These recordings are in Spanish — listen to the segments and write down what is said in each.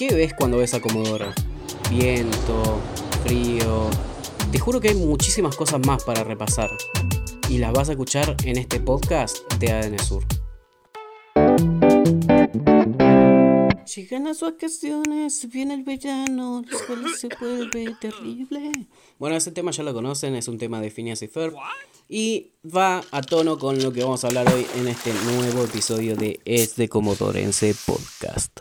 ¿Qué ves cuando ves a Comodoro? Viento, frío. Te juro que hay muchísimas cosas más para repasar. Y las vas a escuchar en este podcast de ADN Sur. Llegan las vacaciones, viene el verano, la escuela se vuelve terrible. Bueno, ese tema ya lo conocen, es un tema de Phineas y Ferb. Y va a tono con lo que vamos a hablar hoy en este nuevo episodio de Es de Comodorense Podcast.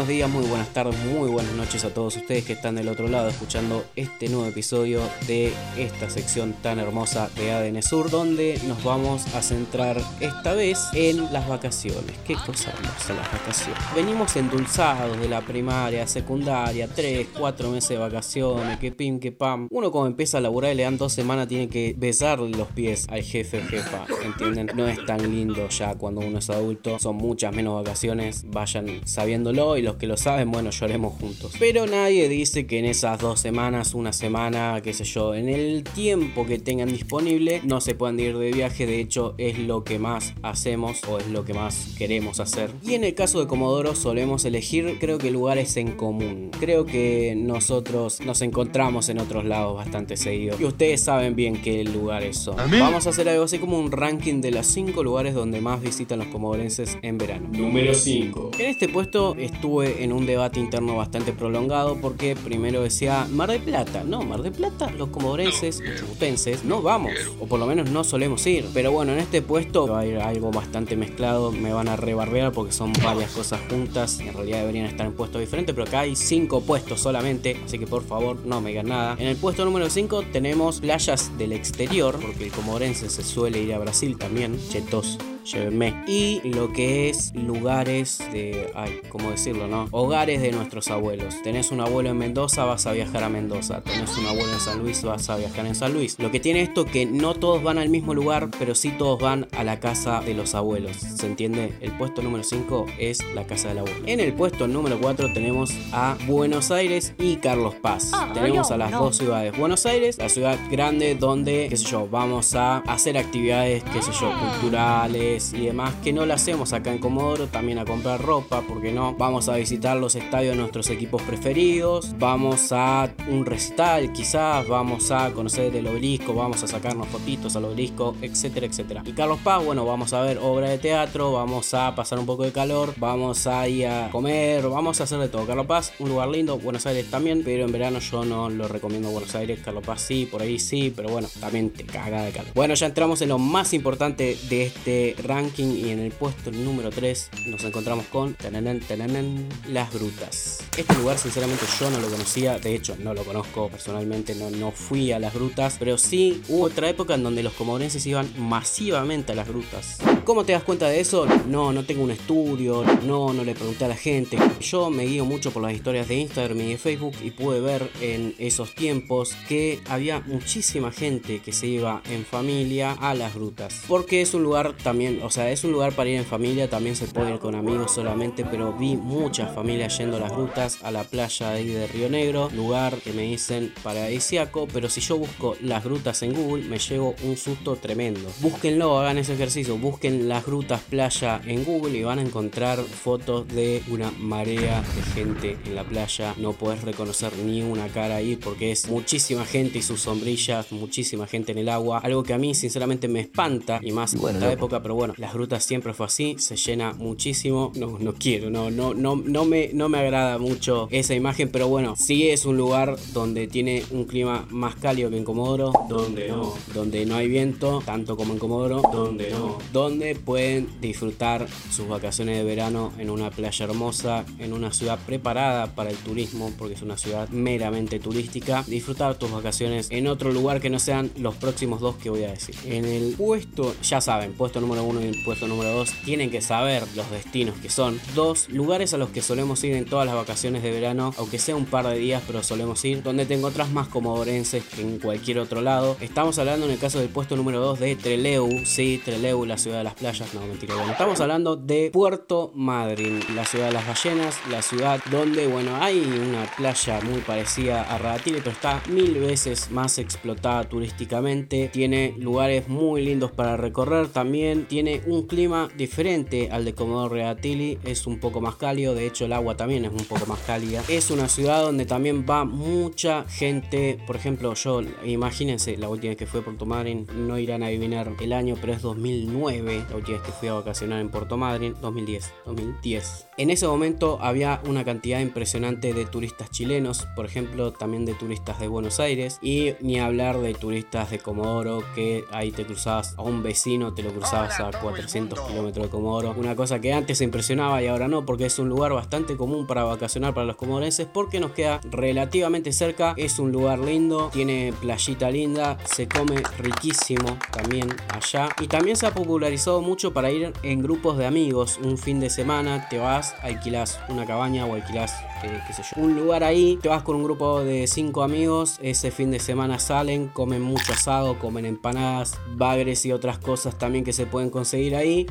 Buenos días, muy buenas tardes, muy buenas noches a todos ustedes que están del otro lado escuchando este nuevo episodio de esta sección tan hermosa de ADN Sur, donde nos vamos a centrar esta vez en las vacaciones. Qué cosa hermosa las vacaciones. Venimos endulzados de la primaria, secundaria, 3, 4 meses de vacaciones, que pim, que pam. Uno como empieza a laburar y le dan dos semanas, tiene que besarle los pies al jefe jefa, ¿entienden? No es tan lindo ya cuando uno es adulto, son muchas menos vacaciones, vayan sabiéndolo y los que lo saben, bueno, lloremos juntos. Pero nadie dice que en esas dos semanas, una semana, qué sé yo, en el tiempo que tengan disponible, no se puedan ir de viaje. De hecho, es lo que más hacemos o es lo que más queremos hacer. Y en el caso de Comodoro, solemos elegir, creo que lugares en común. Creo que nosotros nos encontramos en otros lados bastante seguido. Y ustedes saben bien qué lugares son. Vamos a hacer algo así como un ranking de los 5 lugares donde más visitan los comodorenses en verano. Número 5. En este puesto en un debate interno bastante prolongado porque primero decía Mar de Plata. No, Mar de Plata, los comodorenses y chubutenses no vamos, o por lo menos no solemos ir. Pero bueno, en este puesto va a ir algo bastante mezclado, me van a rebarbear porque son varias cosas juntas. En realidad deberían estar en puestos diferentes, pero acá hay 5 puestos solamente, así que por favor no me digan nada. En el puesto número 5 tenemos playas del exterior, porque el comodorense se suele ir a Brasil también, chetos llévenme. Y lo que es lugares de, ay, ¿cómo decirlo, no? Hogares de nuestros abuelos. Tenés un abuelo en Mendoza, vas a viajar a Mendoza. Tenés un abuelo en San Luis, vas a viajar en San Luis. Lo que tiene esto que no todos van al mismo lugar, pero sí todos van a la casa de los abuelos. ¿Se entiende? El puesto número 5 es la casa del abuelo. En el puesto número 4 tenemos a Buenos Aires y Carlos Paz. tenemos a las dos ciudades. Buenos Aires, la ciudad grande donde, qué sé yo, vamos a hacer actividades, qué sé yo, culturales y demás que no lo hacemos acá en Comodoro, también a comprar ropa, porque no, vamos a visitar los estadios de nuestros equipos preferidos, vamos a un recital quizás, vamos a conocer el obelisco, vamos a sacarnos fotitos al obelisco, etcétera, etcétera. Y Carlos Paz, bueno, vamos a ver obra de teatro, vamos a pasar un poco de calor, vamos a ir a comer, vamos a hacer de todo. Carlos Paz, un lugar lindo, Buenos Aires también, pero en verano yo no lo recomiendo Buenos Aires, Carlos Paz sí, por ahí sí, pero bueno, también te caga de calor. Bueno, ya entramos en lo más importante de este ranking y en el puesto número 3 nos encontramos con tananan, tananan, Las Grutas. Este lugar sinceramente yo no lo conocía, de hecho no lo conozco personalmente, no, no fui a Las Grutas, pero sí hubo otra época en donde los comodorenses iban masivamente a Las Grutas. ¿Cómo te das cuenta de eso? No, no tengo un estudio, no, no le pregunté a la gente. Yo me guío mucho por las historias de Instagram y de Facebook y pude ver en esos tiempos que había muchísima gente que se iba en familia a las grutas. Porque es un lugar también, o sea, es un lugar para ir en familia, también se puede ir con amigos solamente, pero vi muchas familias yendo a las grutas, a la playa ahí de Río Negro, lugar que me dicen paradisiaco, pero si yo busco las grutas en Google me llevo un susto tremendo. Búsquenlo, hagan ese ejercicio, busquen las grutas playa en Google y van a encontrar fotos de una marea de gente en la playa. No puedes reconocer ni una cara ahí porque es muchísima gente y sus sombrillas, muchísima gente en el agua. Algo que a mí sinceramente me espanta y más en esta época, pero bueno, las grutas siempre fue así, se llena muchísimo. No, no quiero, no, no, no, no me, no me agrada mucho esa imagen, pero bueno, sí es un lugar donde tiene un clima más cálido que en Comodoro, donde no, donde no hay viento, tanto como en Comodoro, donde no, donde pueden disfrutar sus vacaciones de verano en una playa hermosa, en una ciudad preparada para el turismo, porque es una ciudad meramente turística. Disfrutar tus vacaciones en otro lugar que no sean los próximos dos que voy a decir. En el puesto, ya saben, puesto número 1 y el puesto número 2 tienen que saber los destinos que son. Dos lugares a los que solemos ir en todas las vacaciones de verano, aunque sea un par de días, pero solemos ir, donde te encontrás más comodorenses que en cualquier otro lado. Estamos hablando en el caso del puesto número 2 de Treleu, sí, Treleu, la ciudad de las playas, no mentira, bueno, estamos hablando de Puerto Madryn, la ciudad de las ballenas, la ciudad donde, bueno, hay una playa muy parecida a Radatili, pero está mil veces más explotada turísticamente, tiene lugares muy lindos para recorrer también, un clima diferente al de Comodoro Radatili, es un poco más cálido, de hecho el agua también es un poco más cálida. Es una ciudad donde también va mucha gente, por ejemplo, yo, imagínense, la última vez que fui a Puerto Madryn, no irán a adivinar el año, pero es 2009, la última vez que fui a vacacionar en Puerto Madryn, 2010, 2010. En ese momento había una cantidad impresionante de turistas chilenos, por ejemplo, también de turistas de Buenos Aires, y ni hablar de turistas de Comodoro, que ahí te cruzabas a un vecino, te lo cruzabas a 400 kilómetros de Comodoro, una cosa que antes impresionaba y ahora no, porque es un lugar bastante común para vacacionar para los comodorenses, porque nos queda relativamente cerca, es un lugar lindo, tiene playita linda, se come riquísimo también allá, y también se ha popularizado mucho para ir en grupos de amigos, un fin de semana te vas, alquilas una cabaña o alquilas eh, qué sé yo, un lugar ahí, te vas con un grupo de cinco amigos, ese fin de semana salen, comen mucho asado, comen empanadas, bagres y otras cosas también que se pueden conseguir ahí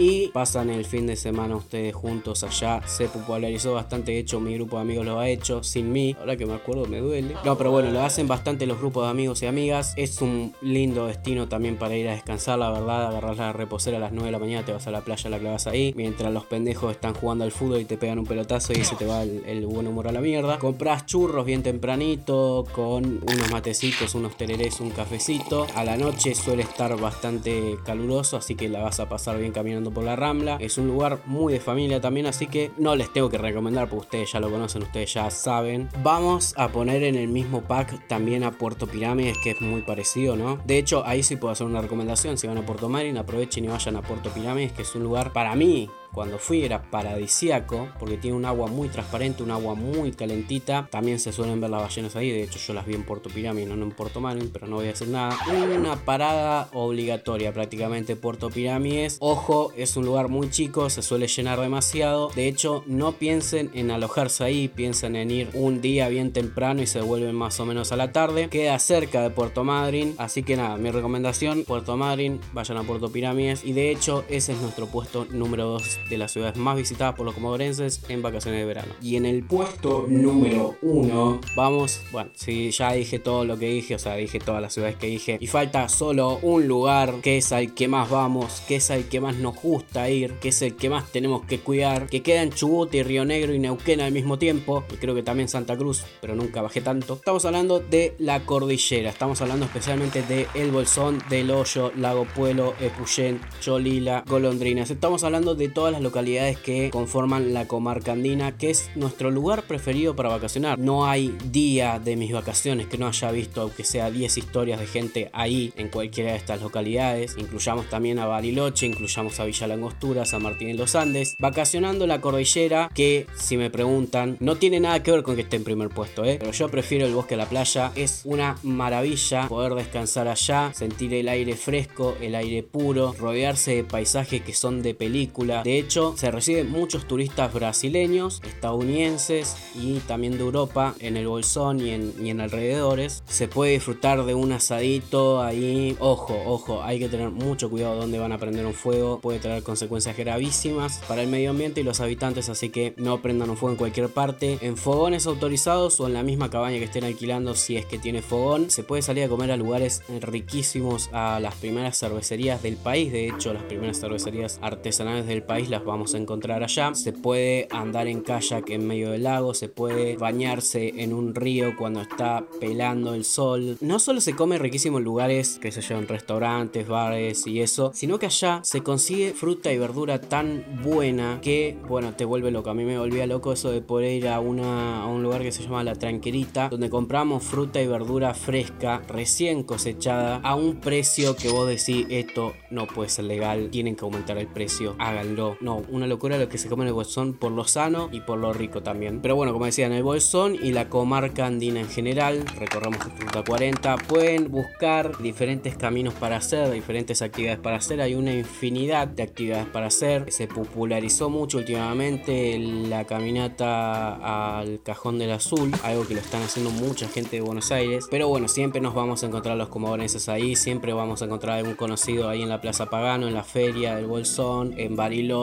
y pasan el fin de semana ustedes juntos allá. Se popularizó bastante, de hecho mi grupo de amigos lo ha hecho sin mí. Ahora que me acuerdo me duele. No, pero bueno, lo hacen bastante los grupos de amigos y amigas. Es un lindo destino también para ir a descansar, la verdad. Agarrar la reposera a las 9 de la mañana, te vas a la playa, la clavas ahí. Mientras los pendejos están jugando al fútbol y te pegan un pelotazo y se te va el, buen humor a la mierda. Compras churros bien tempranito con unos matecitos, unos tererés, un cafecito. A la noche suele estar bastante caluroso, así que la vas a pasar bien caminando por la Rambla. Es un lugar muy de familia también, así que no les tengo que recomendar porque ustedes ya lo conocen, ustedes ya saben. Vamos a poner en el mismo pack también a Puerto Pirámides, que es muy parecido, ¿no? De hecho, ahí sí puedo hacer una recomendación. Si van a Puerto Marín, aprovechen y vayan a Puerto Pirámides, que es un lugar para mí cuando fui era paradisiaco porque tiene un agua muy transparente, un agua muy calentita. También se suelen ver las ballenas ahí, de hecho yo las vi en Puerto Pirámide, no en Puerto Marín, pero no voy a hacer nada. Una parada obligatoria prácticamente Puerto Pirámides. Ojo, es un lugar muy chico, se suele llenar demasiado. De hecho, no piensen en alojarse ahí, piensen en ir un día bien temprano y se vuelven más o menos a la tarde. Queda cerca de Puerto Madryn, así que nada, mi recomendación, Puerto Madryn, vayan a Puerto Pirámides y de hecho ese es nuestro puesto número 2 de las ciudades más visitadas por los comodorenses en vacaciones de verano. Y en el puesto número uno, vamos, bueno, si ya dije todo lo que dije, o sea, dije todas las ciudades que dije, y falta solo un lugar que es al que más vamos, que es al que más nos gusta ir, que es el que más tenemos que cuidar, que queda en Chubut y Río Negro y Neuquén al mismo tiempo, y creo que también Santa Cruz, pero nunca bajé tanto. Estamos hablando de la cordillera, estamos hablando especialmente de El Bolsón, Del Hoyo, Lago Puelo, Epuyén, Cholila, Golondrinas. Estamos hablando de todas las localidades que conforman la comarca andina, que es nuestro lugar preferido para vacacionar. No hay día de mis vacaciones que no haya visto, aunque sea 10 historias de gente ahí en cualquiera de estas localidades. Incluyamos también a Bariloche, incluyamos a Villa Langostura, San Martín de los Andes, vacacionando la cordillera, que si me preguntan, no tiene nada que ver con que esté en primer puesto, ¿eh? pero yo prefiero el bosque a la playa. Es una maravilla poder descansar allá, sentir el aire fresco, el aire puro, rodearse de paisajes que son de película. Hecho, se reciben muchos turistas brasileños, estadounidenses y también de Europa en el Bolsón y en, y en alrededores. Se puede disfrutar de un asadito ahí. Ojo, ojo, hay que tener mucho cuidado donde van a prender un fuego. Puede traer consecuencias gravísimas para el medio ambiente y los habitantes, así que no prendan un fuego en cualquier parte. En fogones autorizados o en la misma cabaña que estén alquilando si es que tiene fogón. Se puede salir a comer a lugares riquísimos, a las primeras cervecerías del país. De hecho, las primeras cervecerías artesanales del país las vamos a encontrar allá. Se puede andar en kayak en medio del lago, se puede bañarse en un río cuando está pelando el sol. No solo se come riquísimo en lugares, que se en restaurantes, bares y eso, sino que allá se consigue fruta y verdura tan buena que, bueno, te vuelve loco. A mí me volvía loco eso de poder ir a, una, a un lugar que se llama La Tranquerita, donde compramos fruta y verdura fresca, recién cosechada, a un precio que vos decís, esto no puede ser legal, tienen que aumentar el precio, háganlo no, una locura lo que se come en el bolsón por lo sano y por lo rico también. Pero bueno, como decía, en el bolsón y la comarca andina en general, recorremos Ruta 40, pueden buscar diferentes caminos para hacer, diferentes actividades para hacer. Hay una infinidad de actividades para hacer. Se popularizó mucho últimamente la caminata al Cajón del Azul, algo que lo están haciendo mucha gente de Buenos Aires. Pero bueno, siempre nos vamos a encontrar los comodorenses ahí, siempre vamos a encontrar algún conocido ahí en la Plaza Pagano, en la feria del Bolsón, en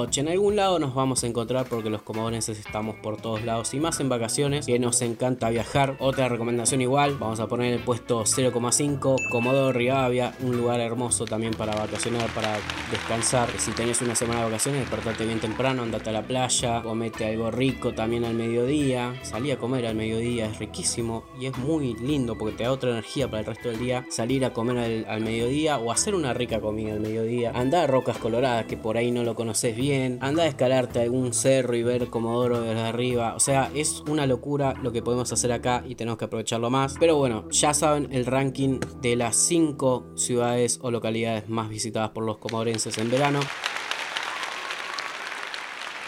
En algún lado nos vamos a encontrar porque los comodorenses estamos por todos lados y más en vacaciones, que nos encanta viajar. Otra recomendación igual, vamos a poner el puesto 0,5, Comodoro Rivadavia, un lugar hermoso también para vacacionar, para descansar. Si tenés una semana de vacaciones, despertate bien temprano, andate a la playa, comete algo rico también al mediodía, salí a comer al mediodía, es riquísimo y es muy lindo porque te da otra energía para el resto del día, salir a comer al, mediodía o hacer una rica comida al mediodía, andar a Rocas Coloradas que por ahí no lo conoces bien, anda a escalarte a algún cerro y ver Comodoro desde arriba, o sea, es una locura lo que podemos hacer acá y tenemos que aprovecharlo más, pero bueno, ya saben el ranking de las 5 ciudades o localidades más visitadas por los comodorenses en verano.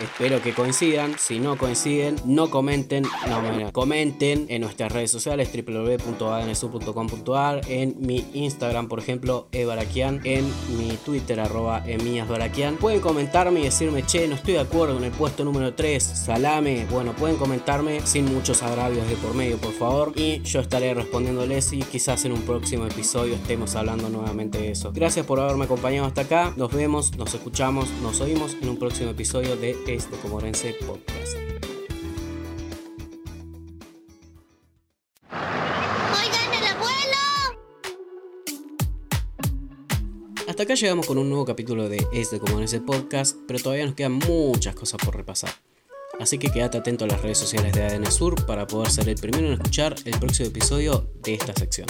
Espero que coincidan. Si no coinciden, no comenten. No, bueno, comenten en nuestras redes sociales www.adnsu.com.ar, en mi Instagram, por ejemplo, ebarakian, en mi Twitter, arroba emiasbarakian. Pueden comentarme y decirme, che, no estoy de acuerdo con el puesto número 3, salame. Bueno, pueden comentarme sin muchos agravios de por medio, por favor. Y yo estaré respondiéndoles y quizás en un próximo episodio estemos hablando nuevamente de eso. Gracias por haberme acompañado hasta acá. Nos vemos, nos escuchamos, nos oímos en un próximo episodio de este Comorense Podcast. ¡Oigan el abuelo! Hasta acá llegamos con un nuevo capítulo de Este Comorense Podcast, pero todavía nos quedan muchas cosas por repasar. Así que quédate atento a las redes sociales de ADN Sur para poder ser el primero en escuchar el próximo episodio de esta sección.